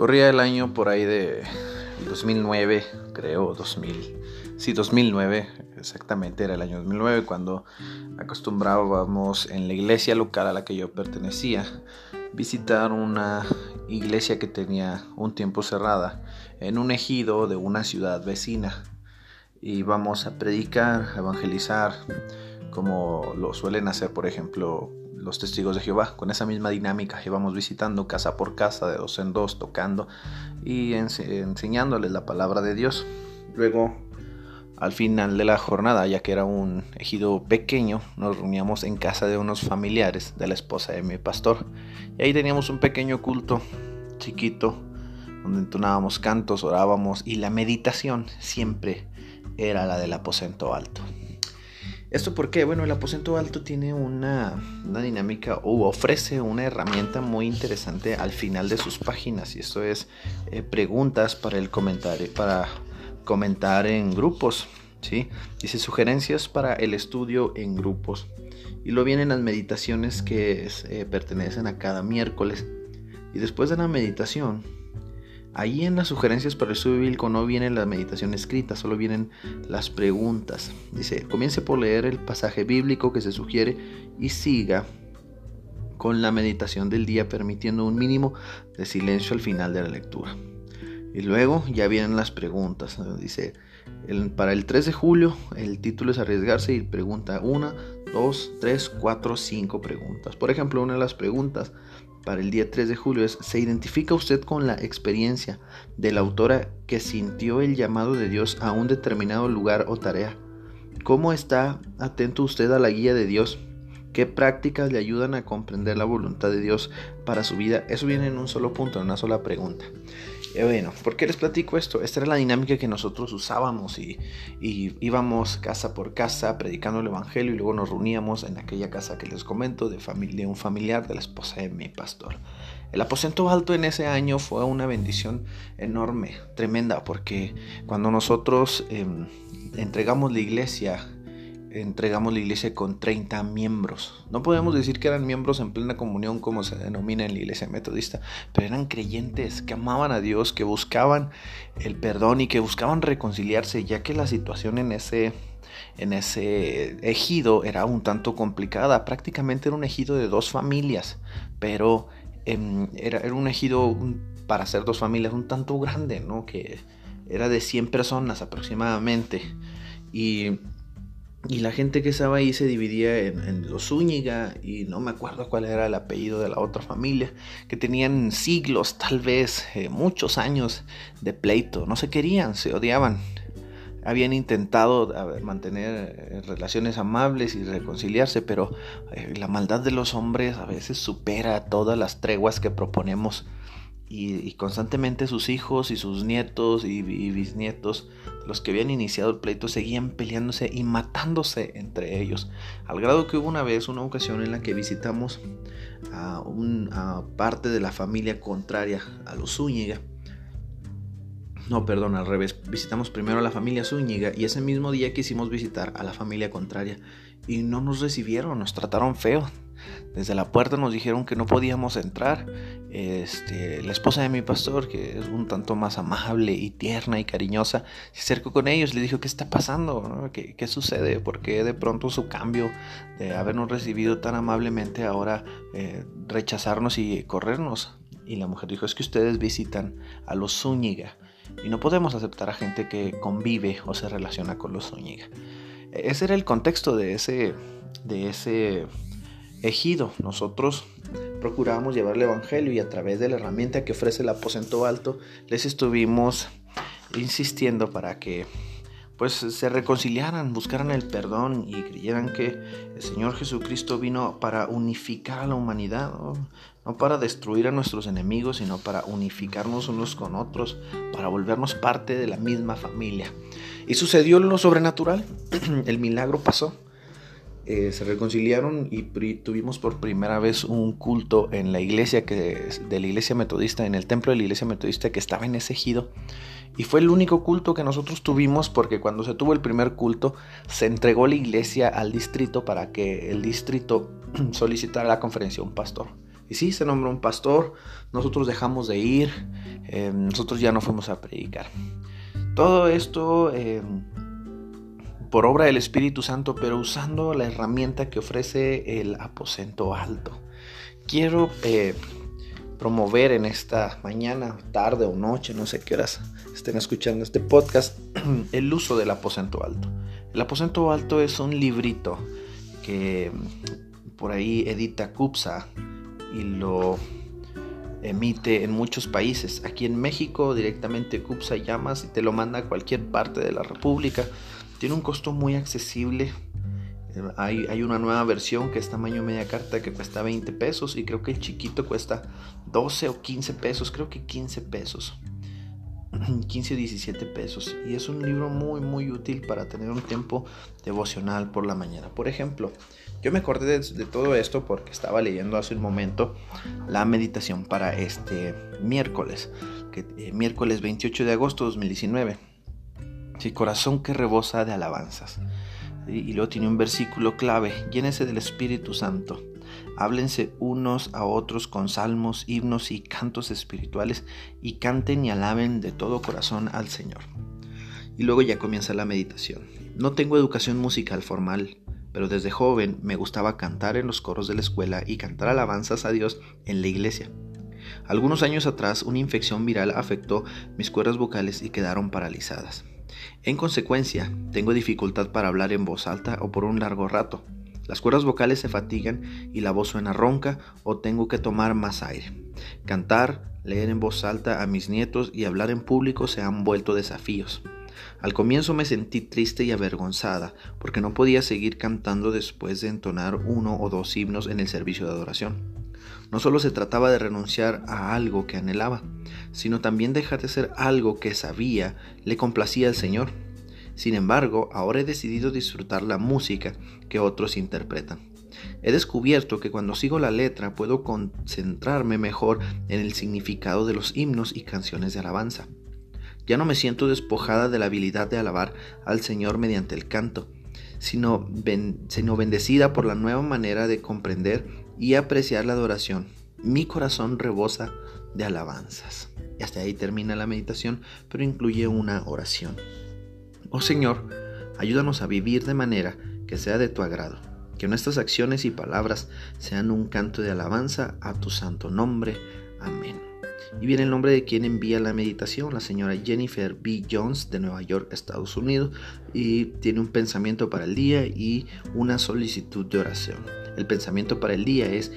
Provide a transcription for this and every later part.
Corría el año por ahí de 2009, creo, 2000. Sí, 2009, exactamente era el año 2009 cuando acostumbrábamos en la iglesia local a la que yo pertenecía visitar una iglesia que tenía un tiempo cerrada en un ejido de una ciudad vecina. Íbamos a predicar, a evangelizar, como lo suelen hacer, por ejemplo, los testigos de Jehová. Con esa misma dinámica íbamos visitando casa por casa, de dos en dos, tocando y enseñándoles la palabra de Dios. Luego, al final de la jornada, ya que era un ejido pequeño, nos reuníamos en casa de unos familiares de la esposa de mi pastor. Y ahí teníamos un pequeño culto chiquito, donde entonábamos cantos, orábamos y la meditación siempre era la del aposento alto. ¿Esto por qué? Bueno, el aposento alto tiene una, dinámica o ofrece una herramienta muy interesante al final de sus páginas y esto es eh, preguntas para el comentario, para comentar en grupos, ¿sí? Dice sugerencias para el estudio en grupos y lo vienen las meditaciones que eh, pertenecen a cada miércoles y después de la meditación Ahí en las sugerencias para el estudio bíblico no viene la meditación escrita, solo vienen las preguntas. Dice, comience por leer el pasaje bíblico que se sugiere y siga con la meditación del día permitiendo un mínimo de silencio al final de la lectura. Y luego ya vienen las preguntas. Dice, para el 3 de julio el título es arriesgarse y pregunta 1, 2, 3, 4, 5 preguntas. Por ejemplo, una de las preguntas para el día 3 de julio es, ¿se identifica usted con la experiencia de la autora que sintió el llamado de Dios a un determinado lugar o tarea? ¿Cómo está atento usted a la guía de Dios? ¿Qué prácticas le ayudan a comprender la voluntad de Dios para su vida? Eso viene en un solo punto, en una sola pregunta. Eh, bueno, ¿por qué les platico esto? Esta era la dinámica que nosotros usábamos y, íbamos casa por casa predicando el Evangelio y luego nos reuníamos en aquella casa que les comento de, un familiar de la esposa de mi pastor. El aposento alto en ese año fue una bendición enorme, tremenda, porque cuando nosotros em, entregamos la iglesia entregamos la iglesia con 30 miembros. No podemos decir que eran miembros en plena comunión como se denomina en la iglesia metodista, pero eran creyentes que amaban a Dios, que buscaban el perdón y que buscaban reconciliarse, ya que la situación en ese en ese ejido era un tanto complicada. Prácticamente era un ejido de dos familias, pero em, era, era, un ejido para ser dos familias un tanto grande, ¿no? Que era de 100 personas aproximadamente. Y y la gente que estaba ahí se dividía en, los Zúñiga y no me acuerdo cuál era el apellido de la otra familia, que tenían siglos, tal vez eh, muchos años de pleito, no se querían, se odiaban. Habían intentado mantener eh, relaciones amables y reconciliarse, pero eh, la maldad de los hombres a veces supera todas las treguas que proponemos y, constantemente sus hijos y sus nietos y, bisnietos, los que habían iniciado el pleito, seguían peleándose y matándose entre ellos. Al grado que hubo una vez, una ocasión en la que visitamos a una parte de la familia contraria a los Zúñiga. No, perdón, al revés. Visitamos primero a la familia Zúñiga y ese mismo día quisimos visitar a la familia contraria y no nos recibieron, nos trataron feo desde la puerta nos dijeron que no podíamos entrar. Este, la esposa de mi pastor, que es un tanto más amable y tierna y cariñosa, se acercó con ellos, le dijo, ¿qué está pasando? ¿Qué, ¿Qué, sucede? ¿Por qué de pronto su cambio de habernos recibido tan amablemente ahora eh, rechazarnos y corrernos? Y la mujer dijo, es que ustedes visitan a los Zúñiga y no podemos aceptar a gente que convive o se relaciona con los Zúñiga. Ese era el contexto de ese, de ese ejido. Nosotros procurábamos llevar el Evangelio y a través de la herramienta que ofrece el aposento alto les estuvimos insistiendo para que pues se reconciliaran, buscaran el perdón y creyeran que el Señor Jesucristo vino para unificar a la humanidad, ¿no? para destruir a nuestros enemigos, sino para unificarnos unos con otros, para volvernos parte de la misma familia. Y sucedió lo sobrenatural, el milagro pasó. Eh, se reconciliaron y tuvimos por primera vez un culto en la iglesia que, de la iglesia metodista, en el templo de la iglesia metodista que estaba en ese ejido. Y fue el único culto que nosotros tuvimos porque cuando se tuvo el primer culto se entregó la iglesia al distrito para que el distrito solicitara la conferencia un pastor. Y sí, se nombró un pastor, nosotros dejamos de ir, eh, nosotros ya no fuimos a predicar. Todo esto eh, por obra del Espíritu Santo, pero usando la herramienta que ofrece el aposento alto. Quiero eh, promover en esta mañana, tarde o noche, no sé qué horas estén escuchando este podcast, el uso del aposento alto. El aposento alto es un librito que por ahí edita CUPSA y lo emite en muchos países. Aquí en México directamente CUPSA llamas y te lo manda a cualquier parte de la República. Tiene un costo muy accesible. Eh, hay, hay, una nueva versión que es tamaño media carta que cuesta 20 pesos y creo que el chiquito cuesta 12 o 15 pesos, creo que 15 pesos. 15 o 17 pesos y es un libro muy muy útil para tener un tiempo devocional por la mañana. Por ejemplo, yo me acordé de, todo esto porque estaba leyendo hace un momento la meditación para este miércoles, eh, miércoles 28 de agosto de 2019. Sí, corazón que rebosa de alabanzas. Y luego tiene un versículo clave, llénese del Espíritu Santo. Háblense unos a otros con salmos, himnos y cantos espirituales y canten y alaben de todo corazón al Señor. Y luego ya comienza la meditación. No tengo educación musical formal, pero desde joven me gustaba cantar en los coros de la escuela y cantar alabanzas a Dios en la iglesia. Algunos años atrás una infección viral afectó mis cuerdas vocales y quedaron paralizadas. En consecuencia, tengo dificultad para hablar en voz alta o por un largo rato. Las cuerdas vocales se fatigan y la voz suena ronca o tengo que tomar más aire. Cantar, leer en voz alta a mis nietos y hablar en público se han vuelto desafíos. Al comienzo me sentí triste y avergonzada porque no podía seguir cantando después de entonar uno o dos himnos en el servicio de adoración. No solo se trataba de renunciar a algo que anhelaba, sino también dejar de ser algo que sabía le complacía al Señor. Sin embargo, ahora he decidido disfrutar la música que otros interpretan. He descubierto que cuando sigo la letra puedo concentrarme mejor en el significado de los himnos y canciones de alabanza. Ya no me siento despojada de la habilidad de alabar al Señor mediante el canto, sino, bendecida por la nueva manera de comprender y apreciar la adoración. Mi corazón rebosa de alabanzas. Y hasta ahí termina la meditación, pero incluye una oración. Oh Señor, ayúdanos a vivir de manera que sea de tu agrado, que nuestras acciones y palabras sean un canto de alabanza a tu santo nombre. Amén. Y viene el nombre de quien envía la meditación, la señora Jennifer B. Jones de Nueva York, Estados Unidos, y tiene un pensamiento para el día y una solicitud de oración. El pensamiento para el día es,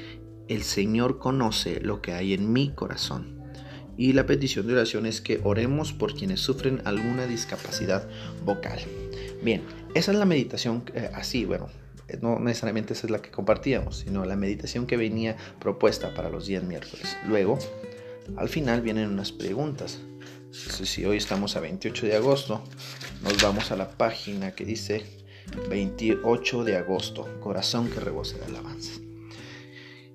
el Señor conoce lo que hay en mi corazón. Y la petición de oración es que oremos por quienes sufren alguna discapacidad vocal. Bien, esa es la meditación eh, así, bueno, no necesariamente esa es la que compartíamos, sino la meditación que venía propuesta para los días miércoles. Luego, al final vienen unas preguntas. si hoy estamos a 28 de agosto, nos vamos a la página que dice 28 de agosto, corazón que rebose de alabanza.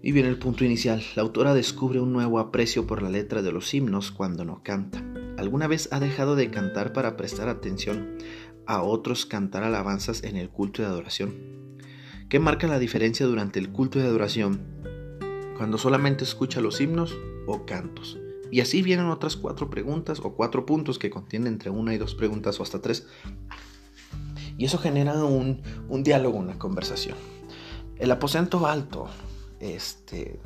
Y viene el punto inicial. La autora descubre un nuevo aprecio por la letra de los himnos cuando no canta. ¿Alguna vez ha dejado de cantar para prestar atención a otros cantar alabanzas en el culto de adoración? ¿Qué marca la diferencia durante el culto de adoración cuando solamente escucha los himnos o cantos. Y así vienen otras cuatro preguntas o cuatro puntos que contienen entre una y dos preguntas o hasta tres. Y eso genera un, un diálogo, una conversación. El aposento alto, este,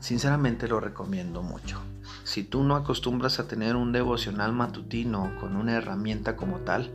sinceramente lo recomiendo mucho. Si tú no acostumbras a tener un devocional matutino con una herramienta como tal,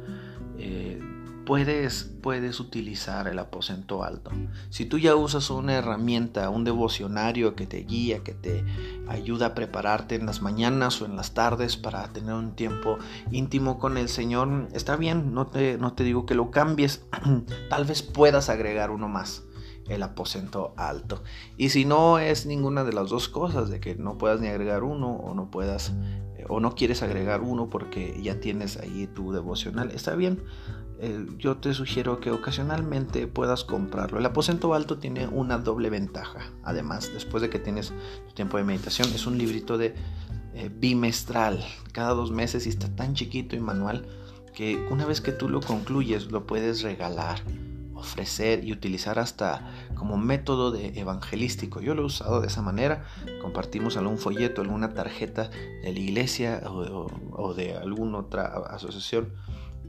eh, puedes, puedes utilizar el aposento alto. Si tú ya usas una herramienta, un devocionario que te guía, que te ayuda a prepararte en las mañanas o en las tardes para tener un tiempo íntimo con el Señor, está bien, no te, no te digo que lo cambies, tal vez puedas agregar uno más el aposento alto. Y si no es ninguna de las dos cosas, de que no puedas ni agregar uno o no puedas eh, o no quieres agregar uno porque ya tienes ahí tu devocional, está bien. Eh, yo te sugiero que ocasionalmente puedas comprarlo. El aposento alto tiene una doble ventaja. Además, después de que tienes tu tiempo de meditación, es un librito de eh, bimestral, cada dos meses y está tan chiquito y manual que una vez que tú lo concluyes lo puedes regalar ofrecer y utilizar hasta como método de evangelístico. Yo lo he usado de esa manera. Compartimos algún folleto, alguna tarjeta de la iglesia o, de alguna otra asociación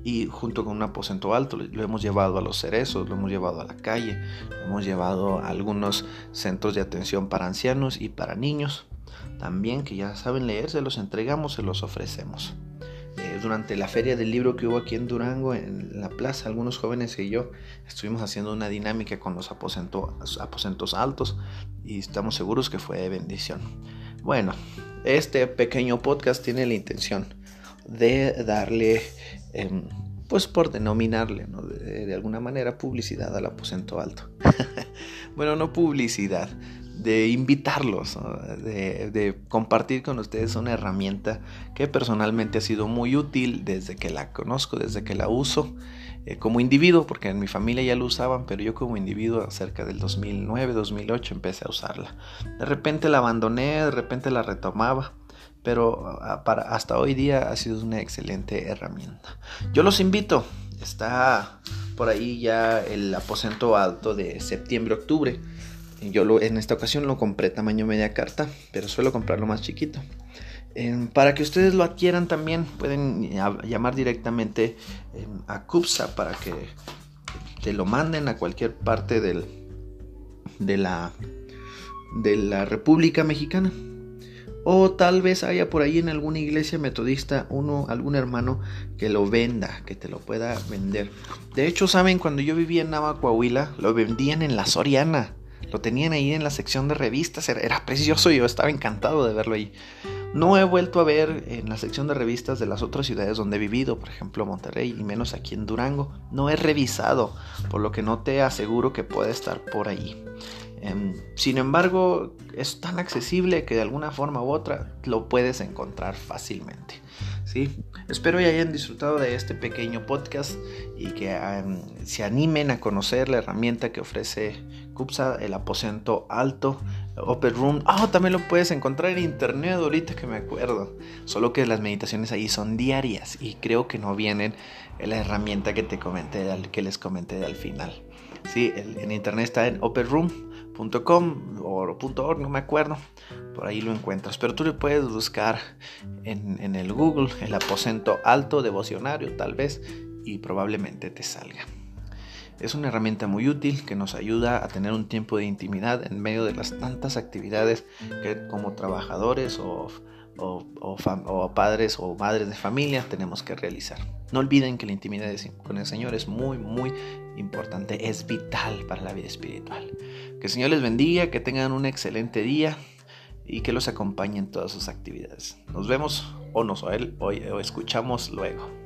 y junto con un aposento alto lo hemos llevado a los cerezos, lo hemos llevado a la calle, lo hemos llevado a algunos centros de atención para ancianos y para niños. También que ya saben leer, se los entregamos, se los ofrecemos. Durante la feria del libro que hubo aquí en Durango, en la plaza, algunos jóvenes y yo estuvimos haciendo una dinámica con los aposentos altos y estamos seguros que fue de bendición. Bueno, este pequeño podcast tiene la intención de darle, em, pues por denominarle, de, de, alguna manera, publicidad al aposento alto. bueno, no publicidad, de invitarlos, de, compartir con ustedes una herramienta que personalmente ha sido muy útil desde que la conozco, desde que la uso eh, como individuo, porque en mi familia ya lo usaban, pero yo como individuo cerca del 2009, 2008 empecé a usarla. De repente la abandoné, de repente la retomaba pero para, hasta hoy día ha sido una excelente herramienta. Yo los invito, está por ahí ya el aposento alto de septiembre-octubre yo lo, en esta ocasión lo compré tamaño media carta, pero suelo comprarlo más chiquito. Em, para que ustedes lo adquieran también pueden llamar directamente em, a CUPSA para que te lo manden a cualquier parte del, de, la, de la República Mexicana. O tal vez haya por ahí en alguna iglesia metodista uno, algún hermano que lo venda, que te lo pueda vender. De hecho, saben, cuando yo vivía en Nava, Coahuila, lo vendían en la Soriana. Lo tenían ahí en la sección de revistas, era, precioso y yo estaba encantado de verlo ahí. No he vuelto a ver en la sección de revistas de las otras ciudades donde he vivido, por ejemplo Monterrey y menos aquí en Durango. No he revisado, por lo que no te aseguro que puede estar por ahí. Em, sin embargo, es tan accesible que de alguna forma u otra lo puedes encontrar fácilmente. ¿sí? Espero que hayan disfrutado de este pequeño podcast y que em, se animen a conocer la herramienta que ofrece CUPSA, el aposento alto, Open Room. Ah, también lo puedes encontrar en internet ahorita que me acuerdo. Solo que las meditaciones ahí son diarias y creo que no vienen en la herramienta que te comenté, que les comenté al final. Sí, en internet está en openroom.com o .org, no me acuerdo. Por ahí lo encuentras. Pero tú le puedes buscar en el Google el aposento alto devocionario, tal vez, y probablemente te salga. Es una herramienta muy útil que nos ayuda a tener un tiempo de intimidad en medio de las tantas actividades que como trabajadores o, padres o madres de familia tenemos que realizar. No olviden que la intimidad con el Señor es muy, muy importante, es vital para la vida espiritual. Que el Señor les bendiga, que tengan un excelente día y que los acompañe en todas sus actividades. Nos vemos o nos o escuchamos luego.